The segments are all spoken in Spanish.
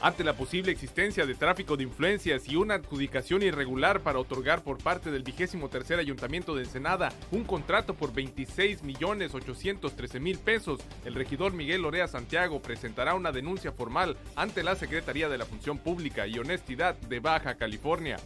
ante la posible existencia de tráfico de influencias y una adjudicación irregular para otorgar por parte del vigésimo tercer ayuntamiento de Ensenada un contrato por 26 millones 813 mil pesos, el regidor Miguel Lorea Santiago presentará una denuncia formal ante la Secretaría de la Función Pública y Honestidad de Baja California.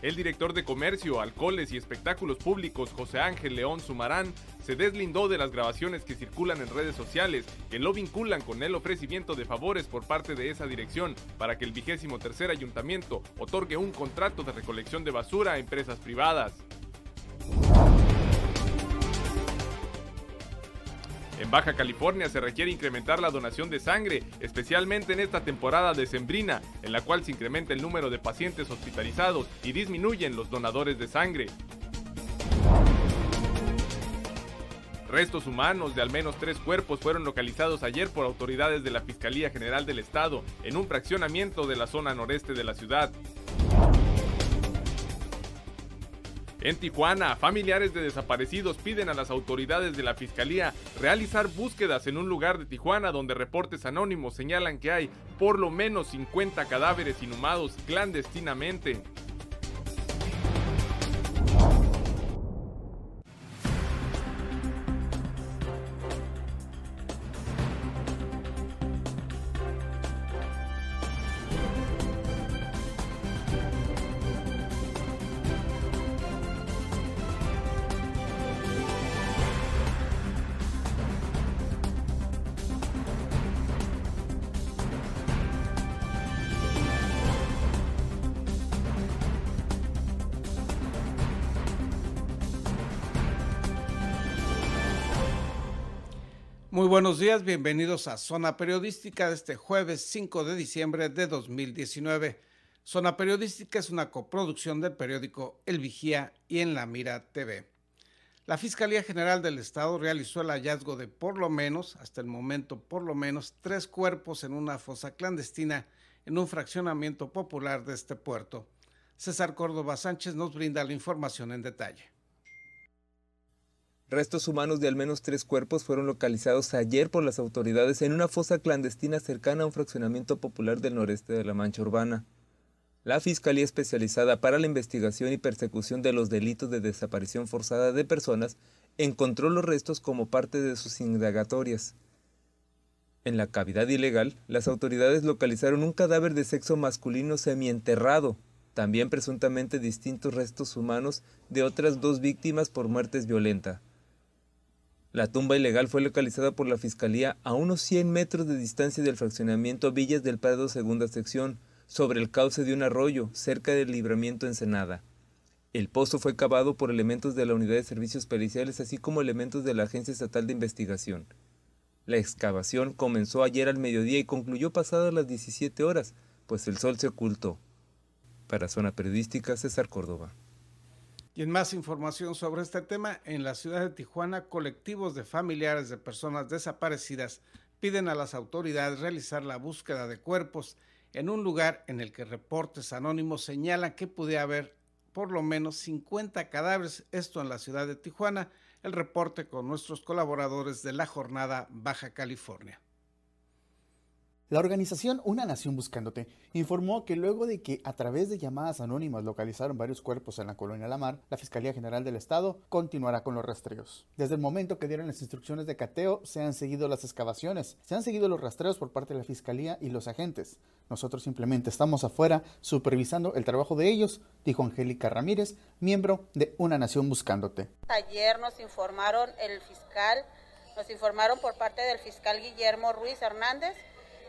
El director de Comercio, Alcoholes y Espectáculos Públicos, José Ángel León Sumarán, se deslindó de las grabaciones que circulan en redes sociales que lo vinculan con el ofrecimiento de favores por parte de esa dirección para que el vigésimo tercer ayuntamiento otorgue un contrato de recolección de basura a empresas privadas. En Baja California se requiere incrementar la donación de sangre, especialmente en esta temporada decembrina, en la cual se incrementa el número de pacientes hospitalizados y disminuyen los donadores de sangre. Restos humanos de al menos tres cuerpos fueron localizados ayer por autoridades de la Fiscalía General del Estado en un fraccionamiento de la zona noreste de la ciudad. En Tijuana, familiares de desaparecidos piden a las autoridades de la Fiscalía realizar búsquedas en un lugar de Tijuana donde reportes anónimos señalan que hay por lo menos 50 cadáveres inhumados clandestinamente. Muy buenos días, bienvenidos a Zona Periodística de este jueves 5 de diciembre de 2019. Zona Periodística es una coproducción del periódico El Vigía y en La Mira TV. La Fiscalía General del Estado realizó el hallazgo de por lo menos, hasta el momento por lo menos, tres cuerpos en una fosa clandestina en un fraccionamiento popular de este puerto. César Córdoba Sánchez nos brinda la información en detalle. Restos humanos de al menos tres cuerpos fueron localizados ayer por las autoridades en una fosa clandestina cercana a un fraccionamiento popular del noreste de la Mancha Urbana. La Fiscalía Especializada para la Investigación y Persecución de los Delitos de Desaparición Forzada de Personas encontró los restos como parte de sus indagatorias. En la cavidad ilegal, las autoridades localizaron un cadáver de sexo masculino semienterrado, también presuntamente distintos restos humanos de otras dos víctimas por muertes violentas. La tumba ilegal fue localizada por la Fiscalía a unos 100 metros de distancia del fraccionamiento Villas del Prado Segunda Sección, sobre el cauce de un arroyo, cerca del libramiento Ensenada. El pozo fue cavado por elementos de la Unidad de Servicios Periciales, así como elementos de la Agencia Estatal de Investigación. La excavación comenzó ayer al mediodía y concluyó pasadas las 17 horas, pues el sol se ocultó. Para Zona Periodística, César Córdoba. Y en más información sobre este tema, en la ciudad de Tijuana, colectivos de familiares de personas desaparecidas piden a las autoridades realizar la búsqueda de cuerpos en un lugar en el que reportes anónimos señalan que pudiera haber por lo menos 50 cadáveres, esto en la ciudad de Tijuana, el reporte con nuestros colaboradores de la jornada Baja California. La organización Una Nación Buscándote informó que luego de que a través de llamadas anónimas localizaron varios cuerpos en la colonia Lamar, la Fiscalía General del Estado continuará con los rastreos. Desde el momento que dieron las instrucciones de cateo, se han seguido las excavaciones, se han seguido los rastreos por parte de la Fiscalía y los agentes. Nosotros simplemente estamos afuera supervisando el trabajo de ellos, dijo Angélica Ramírez, miembro de Una Nación Buscándote. Ayer nos informaron el fiscal, nos informaron por parte del fiscal Guillermo Ruiz Hernández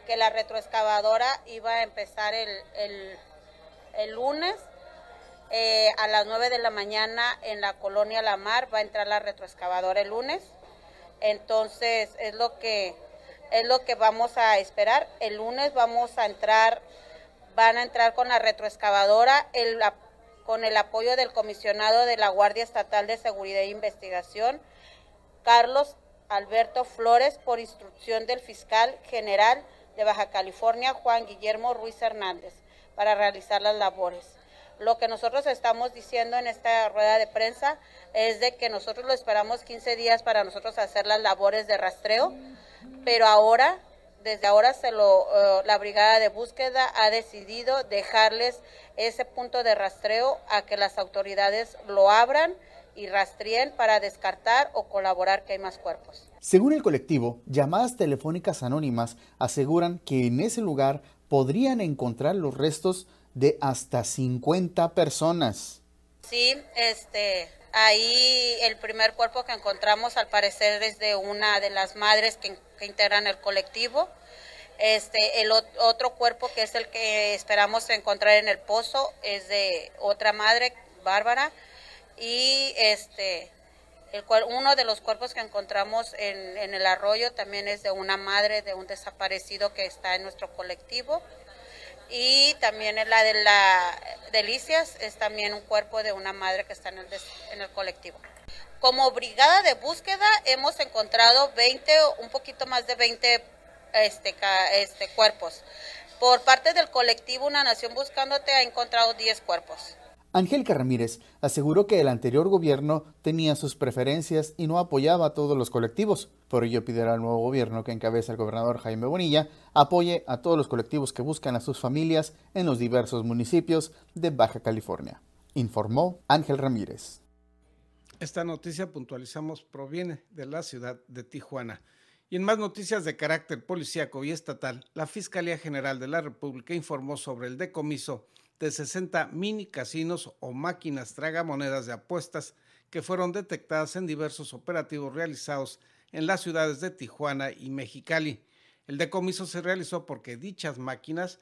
que la retroexcavadora iba a empezar el, el, lunes eh, a las 9 de la mañana en la colonia La Mar, va a entrar la retroexcavadora el lunes. Entonces es lo que es lo que vamos a esperar. El lunes vamos a entrar, van a entrar con la retroexcavadora, el, con el apoyo del comisionado de la Guardia Estatal de Seguridad e Investigación, Carlos Alberto Flores, por instrucción del fiscal general de Baja California, Juan Guillermo Ruiz Hernández, para realizar las labores. Lo que nosotros estamos diciendo en esta rueda de prensa es de que nosotros lo esperamos 15 días para nosotros hacer las labores de rastreo. pero ahora, desde ahora se lo, eh, la brigada de búsqueda ha decidido dejarles ese punto de rastreo a que las autoridades lo abran y rastreen para descartar o colaborar que hay más cuerpos. Según el colectivo, llamadas telefónicas anónimas aseguran que en ese lugar podrían encontrar los restos de hasta 50 personas. Sí, este, ahí el primer cuerpo que encontramos al parecer es de una de las madres que, integran el colectivo. Este, el otro cuerpo que es el que esperamos encontrar en el pozo es de otra madre, Bárbara, y este, el cual, uno de los cuerpos que encontramos en, el arroyo también es de una madre de un desaparecido que está en nuestro colectivo y también en la de la Delicias es también un cuerpo de una madre que está en el, en el colectivo. Como brigada de búsqueda hemos encontrado 20, un poquito más de 20 este, este, cuerpos. Por parte del colectivo Una Nación Buscándote ha encontrado 10 cuerpos. Angélica Ramírez aseguró que el anterior gobierno tenía sus preferencias y no apoyaba a todos los colectivos. Por ello pidió al nuevo gobierno que encabeza el gobernador Jaime Bonilla apoye a todos los colectivos que buscan a sus familias en los diversos municipios de Baja California. Informó Ángel Ramírez. Esta noticia, puntualizamos, proviene de la ciudad de Tijuana. Y en más noticias de carácter policíaco y estatal, la Fiscalía General de la República informó sobre el decomiso de 60 mini casinos o máquinas tragamonedas de apuestas que fueron detectadas en diversos operativos realizados en las ciudades de Tijuana y Mexicali. El decomiso se realizó porque dichas máquinas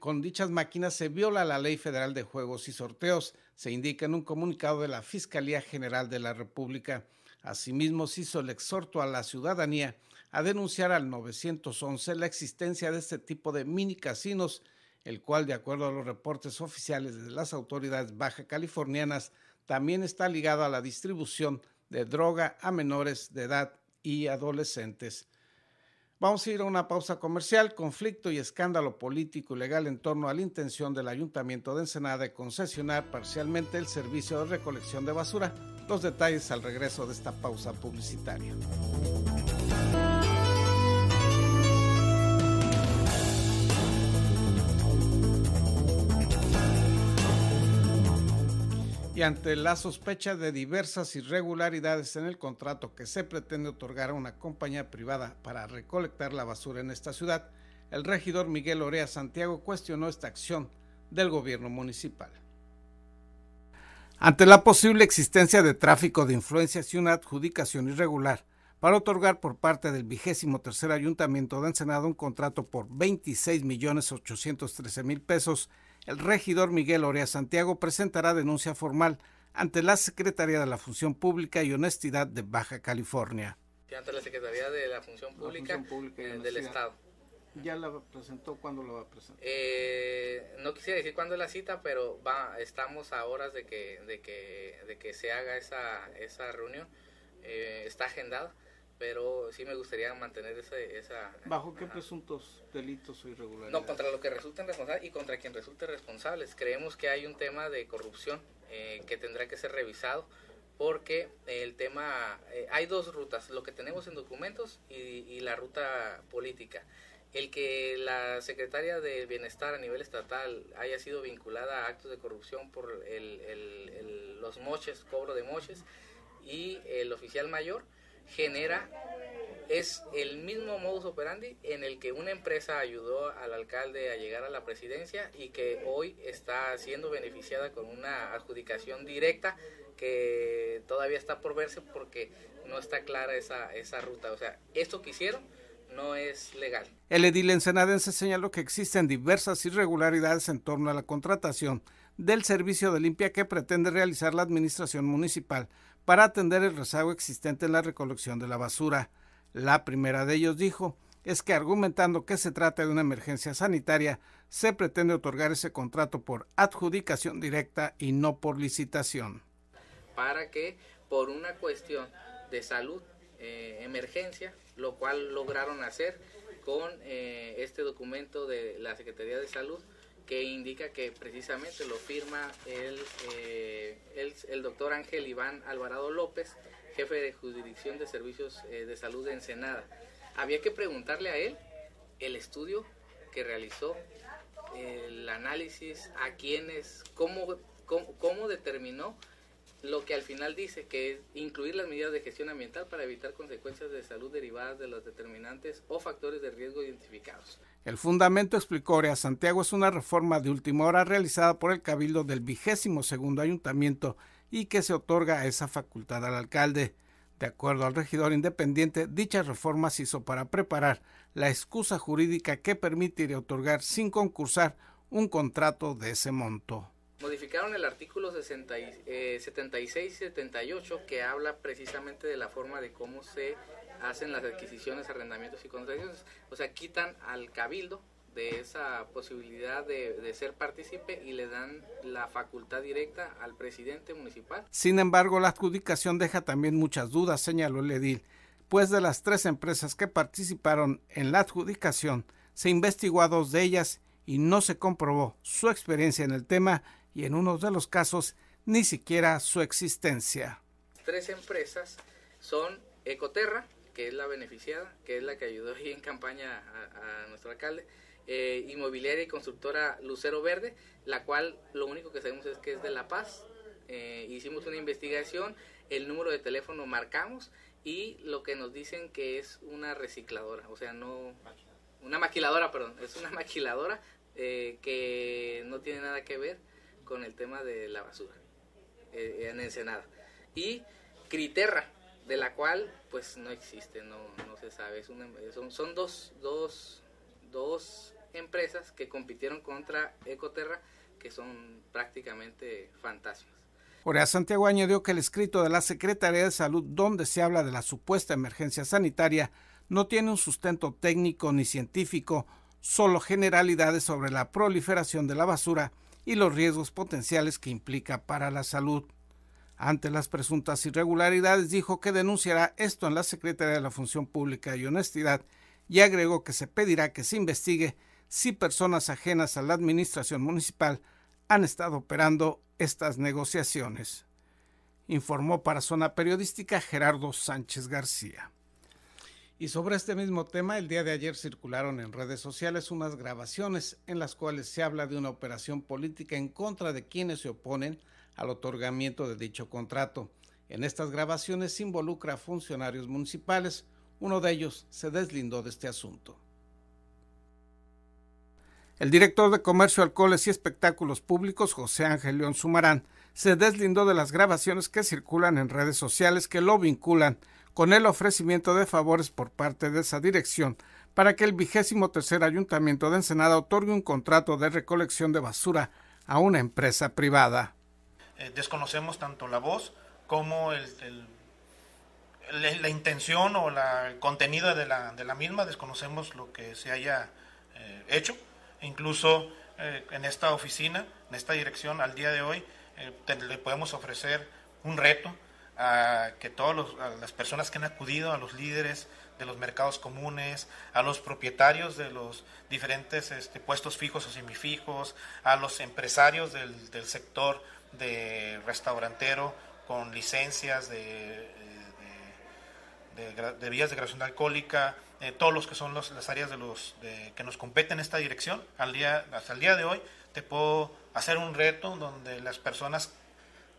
con dichas máquinas se viola la Ley Federal de Juegos y Sorteos, se indica en un comunicado de la Fiscalía General de la República. Asimismo, se hizo el exhorto a la ciudadanía a denunciar al 911 la existencia de este tipo de mini casinos el cual, de acuerdo a los reportes oficiales de las autoridades baja californianas, también está ligado a la distribución de droga a menores de edad y adolescentes. Vamos a ir a una pausa comercial, conflicto y escándalo político y legal en torno a la intención del Ayuntamiento de Ensenada de concesionar parcialmente el servicio de recolección de basura. Los detalles al regreso de esta pausa publicitaria. Y ante la sospecha de diversas irregularidades en el contrato que se pretende otorgar a una compañía privada para recolectar la basura en esta ciudad, el regidor Miguel Orea Santiago cuestionó esta acción del gobierno municipal. Ante la posible existencia de tráfico de influencias y una adjudicación irregular para otorgar por parte del vigésimo tercer ayuntamiento de Ensenada un contrato por 26 millones 813 mil pesos el regidor Miguel Orea Santiago presentará denuncia formal ante la Secretaría de la Función Pública y Honestidad de Baja California. Ante la Secretaría de la Función Pública, eh, del Estado. ¿Ya la presentó? ¿Cuándo la va a presentar? Eh, no quisiera decir cuándo es la cita, pero va, estamos a horas de que, de que, de que se haga esa, esa reunión. Eh, está agendada pero sí me gustaría mantener ese, esa... ¿Bajo qué presuntos delitos o irregularidades? No, contra lo que resulten responsables y contra quien resulte responsables. Creemos que hay un tema de corrupción eh, que tendrá que ser revisado porque el tema, eh, hay dos rutas, lo que tenemos en documentos y, la ruta política. El que la secretaria de Bienestar a nivel estatal haya sido vinculada a actos de corrupción por el, los moches, cobro de moches, y el oficial mayor, genera es el mismo modus operandi en el que una empresa ayudó al alcalde a llegar a la presidencia y que hoy está siendo beneficiada con una adjudicación directa que todavía está por verse porque no está clara esa, esa ruta. O sea, esto que hicieron no es legal. El edil ensenadense señaló que existen diversas irregularidades en torno a la contratación del servicio de limpia que pretende realizar la administración municipal para atender el rezago existente en la recolección de la basura. La primera de ellos dijo es que argumentando que se trata de una emergencia sanitaria, se pretende otorgar ese contrato por adjudicación directa y no por licitación. Para que por una cuestión de salud, eh, emergencia, lo cual lograron hacer con eh, este documento de la Secretaría de Salud, que indica que precisamente lo firma el, eh, el, doctor Ángel Iván Alvarado López, jefe de jurisdicción de servicios eh, de salud de Ensenada. había que preguntarle a él el estudio que realizó, el análisis, a quiénes, cómo, cómo, determinó lo que al final dice, que es incluir las medidas de gestión ambiental para evitar consecuencias de salud derivadas de los determinantes o factores de riesgo identificados. El fundamento, explicó Orea Santiago, es una reforma de última hora realizada por el Cabildo del vigésimo segundo ayuntamiento y que se otorga esa facultad al alcalde. De acuerdo al regidor independiente, dicha reforma se hizo para preparar la excusa jurídica que permitiría otorgar sin concursar un contrato de ese monto. Modificaron el artículo 76 y 78 que habla precisamente de la forma de cómo se hacen las adquisiciones, arrendamientos y concesiones. O sea, quitan al cabildo de esa posibilidad de, ser partícipe y le dan la facultad directa al presidente municipal. Sin embargo, la adjudicación deja también muchas dudas, señaló el edil, pues de las tres empresas que participaron en la adjudicación, se investigó a dos de ellas y no se comprobó su experiencia en el tema y en uno de los casos ni siquiera su existencia. Tres empresas son Ecoterra, que es la beneficiada, que es la que ayudó ahí en campaña a nuestro alcalde, eh, inmobiliaria y constructora Lucero Verde, la cual lo único que sabemos es que es de La Paz. Eh, hicimos una investigación, el número de teléfono marcamos y lo que nos dicen que es una recicladora, o sea, no una maquiladora, perdón, es una maquiladora eh, que no tiene nada que ver con el tema de la basura en Ensenada. Y Criterra, de la cual pues no existe, no, no se sabe, son, son dos, dos, dos empresas que compitieron contra Ecoterra, que son prácticamente fantasmas. Orea Santiago añadió que el escrito de la Secretaría de Salud, donde se habla de la supuesta emergencia sanitaria, no tiene un sustento técnico ni científico, solo generalidades sobre la proliferación de la basura y los riesgos potenciales que implica para la salud. Ante las presuntas irregularidades, dijo que denunciará esto en la Secretaría de la Función Pública y Honestidad y agregó que se pedirá que se investigue si personas ajenas a la administración municipal han estado operando estas negociaciones. Informó para Zona Periodística Gerardo Sánchez García. Y sobre este mismo tema, el día de ayer circularon en redes sociales unas grabaciones en las cuales se habla de una operación política en contra de quienes se oponen al otorgamiento de dicho contrato. En estas grabaciones se involucra a funcionarios municipales. Uno de ellos se deslindó de este asunto. El director de Comercio, Alcoholes y Espectáculos Públicos, José Ángel León Sumarán, se deslindó de las grabaciones que circulan en redes sociales que lo vinculan con el ofrecimiento de favores por parte de esa dirección para que el vigésimo tercer ayuntamiento de Ensenada otorgue un contrato de recolección de basura a una empresa privada. Eh, desconocemos tanto la voz como el, la intención o la, el contenido de la, de la, misma, desconocemos lo que se haya eh, hecho. Incluso eh, en esta oficina, en esta dirección, al día de hoy, eh, le podemos ofrecer un reto a que todas las personas que han acudido, a los líderes de los mercados comunes, a los propietarios de los diferentes este, puestos fijos o semifijos, a los empresarios del, del sector de restaurantero con licencias de, de, de vías de graduación alcohólica, eh, todos los que son las áreas de los que nos competen en esta dirección. Al día, hasta el día de hoy te puedo hacer un reto donde las personas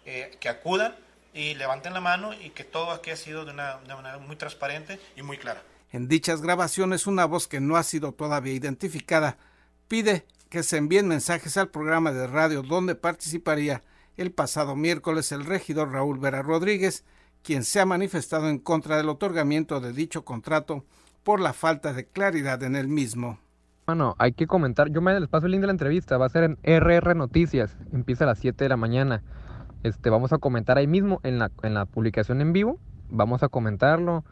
eh, que acudan y levanten la mano y que todo aquí ha sido de una, de una manera muy transparente y muy clara. En dichas grabaciones, una voz que no ha sido todavía identificada pide que se envíen mensajes al programa de radio donde participaría el pasado miércoles el regidor Raúl Vera Rodríguez, quien se ha manifestado en contra del otorgamiento de dicho contrato por la falta de claridad en el mismo. Bueno, hay que comentar, yo me les paso el link de la entrevista, va a ser en RR Noticias, empieza a las 7 de la mañana. Este, vamos a comentar ahí mismo en la, en la publicación en vivo, vamos a comentarlo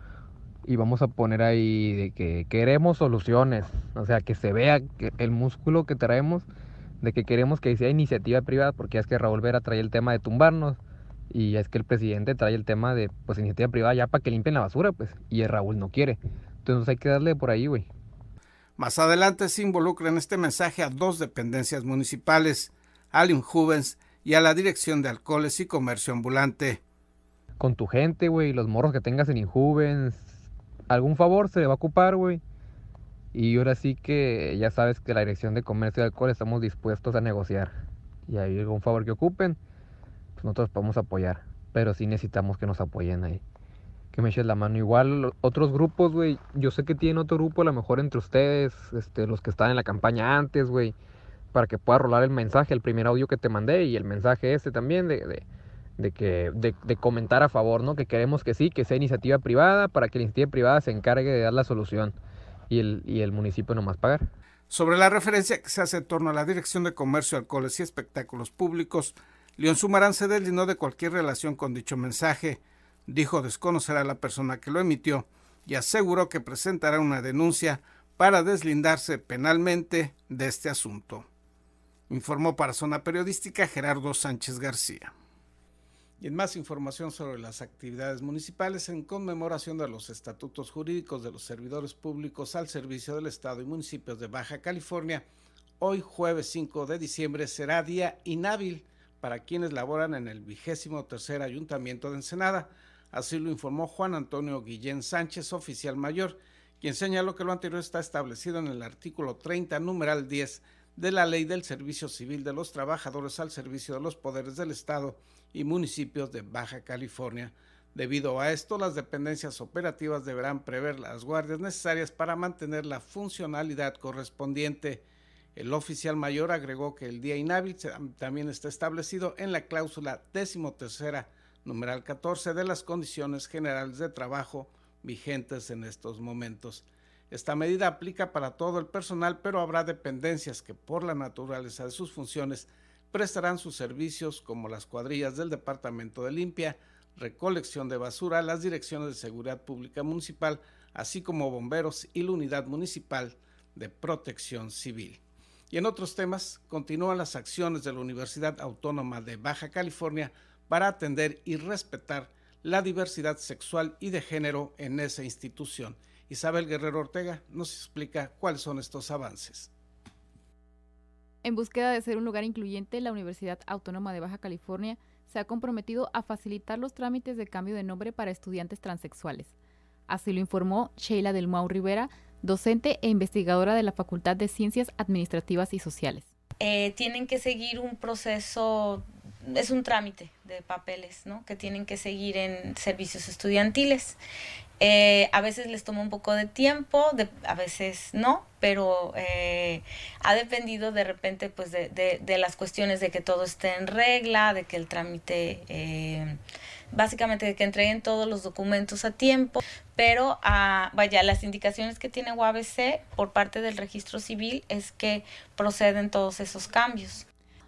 y vamos a poner ahí de que queremos soluciones, o sea, que se vea el músculo que traemos de que queremos que sea iniciativa privada, porque es que Raúl Vera trae el tema de tumbarnos y es que el presidente trae el tema de pues iniciativa privada ya para que limpien la basura, pues, y el Raúl no quiere. Entonces hay que darle por ahí, güey. Más adelante se involucra en este mensaje a dos dependencias municipales, al Juvens y a la Dirección de Alcoholes y Comercio Ambulante. Con tu gente, güey, los morros que tengas en Injuvens, algún favor se le va a ocupar, güey. Y ahora sí que ya sabes que la Dirección de Comercio de Alcohol estamos dispuestos a negociar. Y hay algún favor que ocupen, pues nosotros podemos apoyar. Pero sí necesitamos que nos apoyen ahí. Que me echen la mano. Igual otros grupos, güey. Yo sé que tienen otro grupo, a lo mejor entre ustedes, este, los que están en la campaña antes, güey. Para que pueda rolar el mensaje, el primer audio que te mandé y el mensaje este también de, de de, que, de, de, comentar a favor, ¿no? Que queremos que sí, que sea iniciativa privada para que la iniciativa privada se encargue de dar la solución y el, y el municipio pagar. Sobre la referencia que se hace en torno a la Dirección de Comercio, Alcoholes y Espectáculos Públicos, León Sumarán se deslindó de cualquier relación con dicho mensaje. Dijo desconocer a la persona que lo emitió y aseguró que presentará una denuncia para deslindarse penalmente de este asunto. Informó para Zona Periodística Gerardo Sánchez García. Y en más información sobre las actividades municipales, en conmemoración de los estatutos jurídicos de los servidores públicos al servicio del Estado y municipios de Baja California, hoy jueves 5 de diciembre será día inhábil para quienes laboran en el vigésimo tercer ayuntamiento de Ensenada. Así lo informó Juan Antonio Guillén Sánchez, oficial mayor, quien señaló que lo anterior está establecido en el artículo 30, numeral 10 de la Ley del Servicio Civil de los Trabajadores al Servicio de los Poderes del Estado y municipios de Baja California. Debido a esto, las dependencias operativas deberán prever las guardias necesarias para mantener la funcionalidad correspondiente. El oficial mayor agregó que el día inhábil también está establecido en la cláusula decimotercera, numeral 14 de las condiciones generales de trabajo vigentes en estos momentos. Esta medida aplica para todo el personal, pero habrá dependencias que por la naturaleza de sus funciones prestarán sus servicios como las cuadrillas del Departamento de Limpia, recolección de basura, las direcciones de seguridad pública municipal, así como bomberos y la unidad municipal de protección civil. Y en otros temas, continúan las acciones de la Universidad Autónoma de Baja California para atender y respetar la diversidad sexual y de género en esa institución. Isabel Guerrero Ortega nos explica cuáles son estos avances. En búsqueda de ser un lugar incluyente, la Universidad Autónoma de Baja California se ha comprometido a facilitar los trámites de cambio de nombre para estudiantes transexuales. Así lo informó Sheila del Mau Rivera, docente e investigadora de la Facultad de Ciencias Administrativas y Sociales. Eh, tienen que seguir un proceso, es un trámite de papeles, ¿no? Que tienen que seguir en servicios estudiantiles. Eh, a veces les toma un poco de tiempo, de, a veces no, pero eh, ha dependido de repente pues de, de, las cuestiones de que todo esté en regla, de que el trámite, eh, básicamente de que entreguen todos los documentos a tiempo, pero ah, vaya, las indicaciones que tiene UABC por parte del registro civil es que proceden todos esos cambios.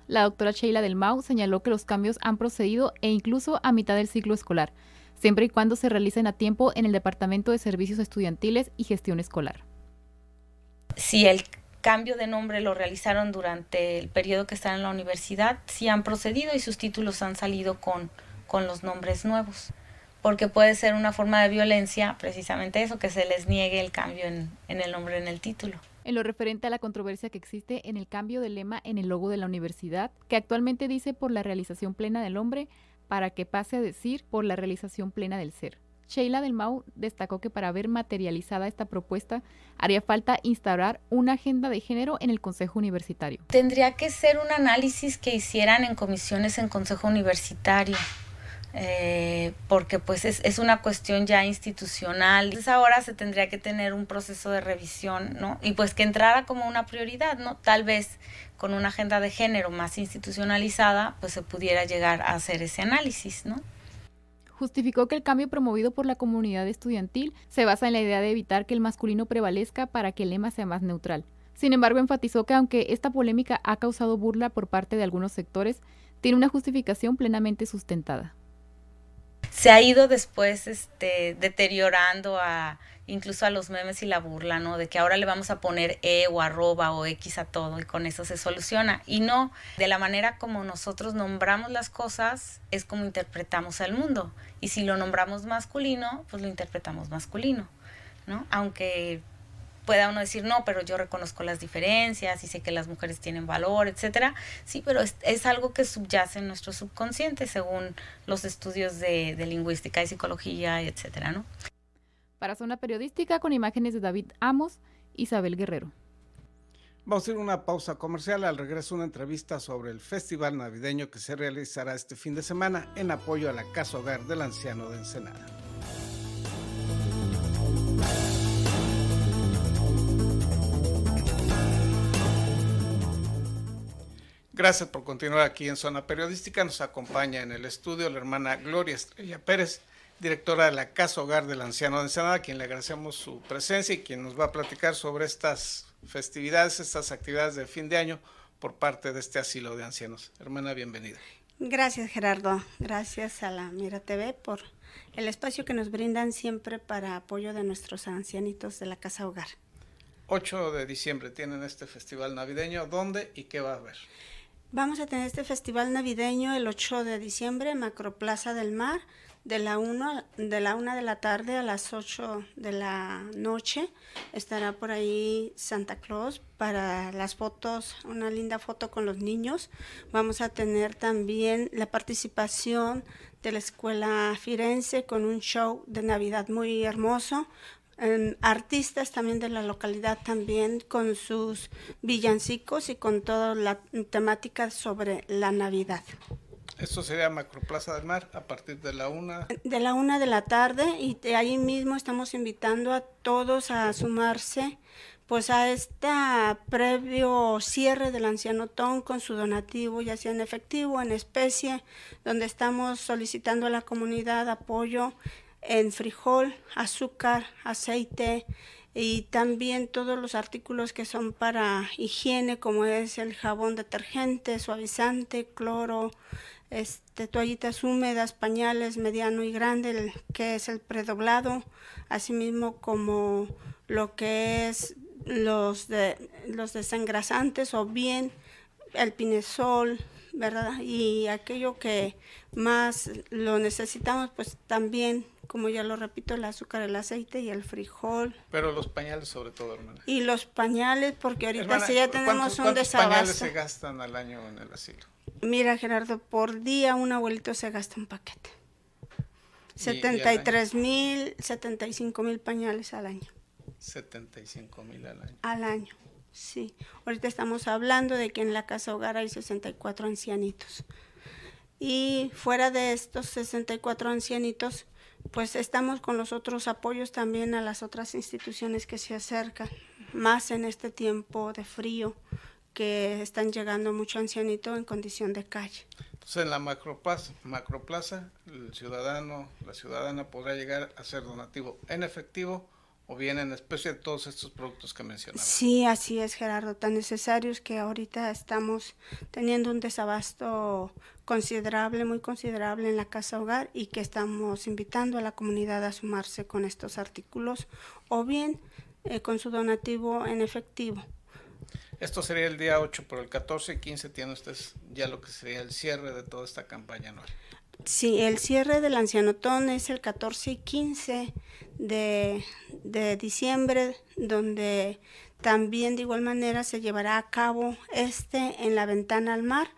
La doctora Sheila del Mau señaló que los cambios han procedido e incluso a mitad del ciclo escolar siempre y cuando se realicen a tiempo en el Departamento de Servicios Estudiantiles y Gestión Escolar. Si el cambio de nombre lo realizaron durante el periodo que están en la universidad, sí han procedido y sus títulos han salido con, con los nombres nuevos, porque puede ser una forma de violencia, precisamente eso, que se les niegue el cambio en, en el nombre en el título en lo referente a la controversia que existe en el cambio de lema en el logo de la universidad, que actualmente dice por la realización plena del hombre, para que pase a decir por la realización plena del ser. Sheila del Mau destacó que para ver materializada esta propuesta haría falta instaurar una agenda de género en el Consejo Universitario. Tendría que ser un análisis que hicieran en comisiones en Consejo Universitario. Eh, porque pues es, es, una cuestión ya institucional. Entonces ahora se tendría que tener un proceso de revisión, ¿no? Y pues que entrara como una prioridad, ¿no? Tal vez con una agenda de género más institucionalizada, pues se pudiera llegar a hacer ese análisis, ¿no? Justificó que el cambio promovido por la comunidad estudiantil se basa en la idea de evitar que el masculino prevalezca para que el lema sea más neutral. Sin embargo, enfatizó que aunque esta polémica ha causado burla por parte de algunos sectores, tiene una justificación plenamente sustentada. Se ha ido después este, deteriorando a incluso a los memes y la burla, ¿no? De que ahora le vamos a poner E o arroba o X a todo y con eso se soluciona. Y no, de la manera como nosotros nombramos las cosas es como interpretamos al mundo. Y si lo nombramos masculino, pues lo interpretamos masculino, ¿no? Aunque pueda uno decir, no, pero yo reconozco las diferencias y sé que las mujeres tienen valor, etcétera. Sí, pero es, es algo que subyace en nuestro subconsciente según los estudios de, de lingüística y psicología, etcétera, ¿no? Para Zona Periodística, con imágenes de David Amos, Isabel Guerrero. Vamos a ir a una pausa comercial. Al regreso, una entrevista sobre el festival navideño que se realizará este fin de semana en apoyo a la Casa Hogar del Anciano de Ensenada. Gracias por continuar aquí en Zona Periodística. Nos acompaña en el estudio la hermana Gloria Estrella Pérez, directora de la Casa Hogar del Anciano de Ensenada, a quien le agradecemos su presencia y quien nos va a platicar sobre estas festividades, estas actividades de fin de año por parte de este asilo de ancianos. Hermana, bienvenida. Gracias Gerardo, gracias a la Mira TV por el espacio que nos brindan siempre para apoyo de nuestros ancianitos de la Casa Hogar. 8 de diciembre tienen este festival navideño, ¿dónde y qué va a haber? Vamos a tener este festival navideño el 8 de diciembre, Macroplaza del Mar, de la 1 de la una de la tarde a las 8 de la noche. Estará por ahí Santa Claus para las fotos, una linda foto con los niños. Vamos a tener también la participación de la Escuela Firenze con un show de Navidad muy hermoso artistas también de la localidad también con sus villancicos y con toda la temática sobre la Navidad. Esto sería Macroplaza del Mar a partir de la una. De la una de la tarde y de ahí mismo estamos invitando a todos a sumarse pues a este previo cierre del anciano Ton con su donativo, ya sea en efectivo, en especie, donde estamos solicitando a la comunidad apoyo en frijol, azúcar, aceite y también todos los artículos que son para higiene, como es el jabón detergente, suavizante, cloro, este, toallitas húmedas, pañales mediano y grande, que es el predoblado, asimismo como lo que es los, de, los desengrasantes o bien el pinesol, ¿verdad? Y aquello que más lo necesitamos, pues también como ya lo repito, el azúcar, el aceite y el frijol. Pero los pañales sobre todo, hermana. Y los pañales, porque ahorita sí ya tenemos un desabasto. ¿Cuántos pañales se gastan al año en el asilo? Mira, Gerardo, por día un abuelito se gasta un paquete. 73 mil, 75 mil pañales al año. 75 mil al año. Al año, sí. Ahorita estamos hablando de que en la casa hogar hay 64 ancianitos. Y fuera de estos 64 ancianitos, pues estamos con los otros apoyos también a las otras instituciones que se acercan, más en este tiempo de frío que están llegando mucho ancianito en condición de calle. Entonces en la macroplaza, macroplaza el ciudadano, la ciudadana podrá llegar a ser donativo en efectivo o bien en especie de todos estos productos que mencionaba. Sí, así es, Gerardo, tan necesarios que ahorita estamos teniendo un desabasto considerable, muy considerable en la casa hogar y que estamos invitando a la comunidad a sumarse con estos artículos o bien eh, con su donativo en efectivo. Esto sería el día 8, pero el 14 y 15 tiene ustedes ya lo que sería el cierre de toda esta campaña anual. Sí, el cierre del ancianotón es el 14 y 15 de, de diciembre, donde también de igual manera se llevará a cabo este en la ventana al mar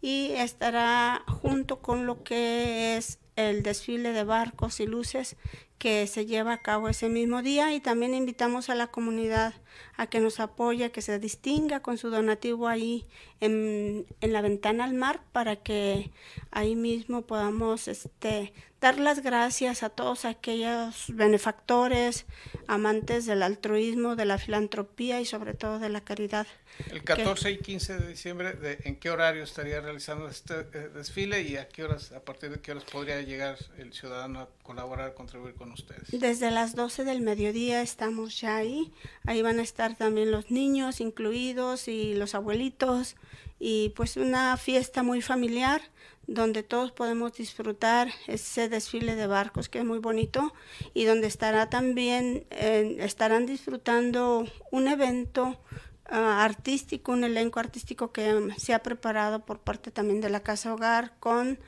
y estará junto con lo que es el desfile de barcos y luces que se lleva a cabo ese mismo día. Y también invitamos a la comunidad a que nos apoye, que se distinga con su donativo ahí en, en la ventana al mar para que ahí mismo podamos este, dar las gracias a todos aquellos benefactores, amantes del altruismo, de la filantropía y sobre todo de la caridad. El 14 y 15 de diciembre, de, ¿en qué horario estaría realizando este eh, desfile y a qué horas, a partir de qué horas podría llegar el ciudadano a colaborar, contribuir con ustedes? Desde las 12 del mediodía estamos ya ahí. Ahí van a estar también los niños incluidos y los abuelitos y pues una fiesta muy familiar donde todos podemos disfrutar ese desfile de barcos que es muy bonito y donde estará también estarán disfrutando un evento ah, artístico, un elenco artístico que se ha preparado por parte también de la Casa Hogar con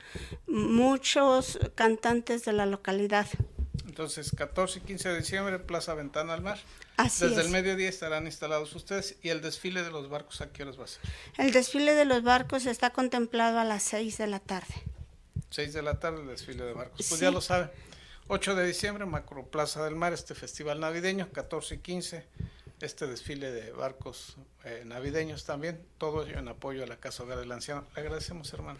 muchos cantantes de la localidad. Entonces, 14 y 15 de diciembre, Plaza Ventana al Mar. Así Desde el mediodía estarán instalados ustedes y el desfile de los barcos, ¿a qué horas va a ser? El desfile de los barcos está contemplado a las 6 de la tarde. 6 de la tarde el desfile de barcos. Pues ya lo saben. 8 de diciembre, Macro Plaza del Mar, este festival navideño, 14 y 15, este desfile de barcos eh, navideños también, todo ello en apoyo a la Casa Hogar del Anciano. Le agradecemos, hermano.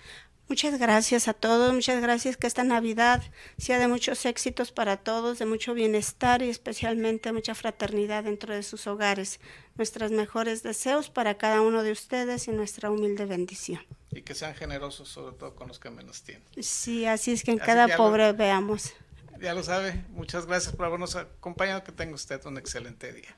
Muchas gracias a todos, muchas gracias que esta Navidad sea de muchos éxitos para todos, de mucho bienestar y especialmente mucha fraternidad dentro de sus hogares. Nuestros mejores deseos para cada uno de ustedes y nuestra humilde bendición. Y que sean generosos sobre todo con los que menos tienen. Sí, así es que en cada pobre veamos. Ya lo sabe, muchas gracias por habernos acompañado, que tenga usted un excelente día.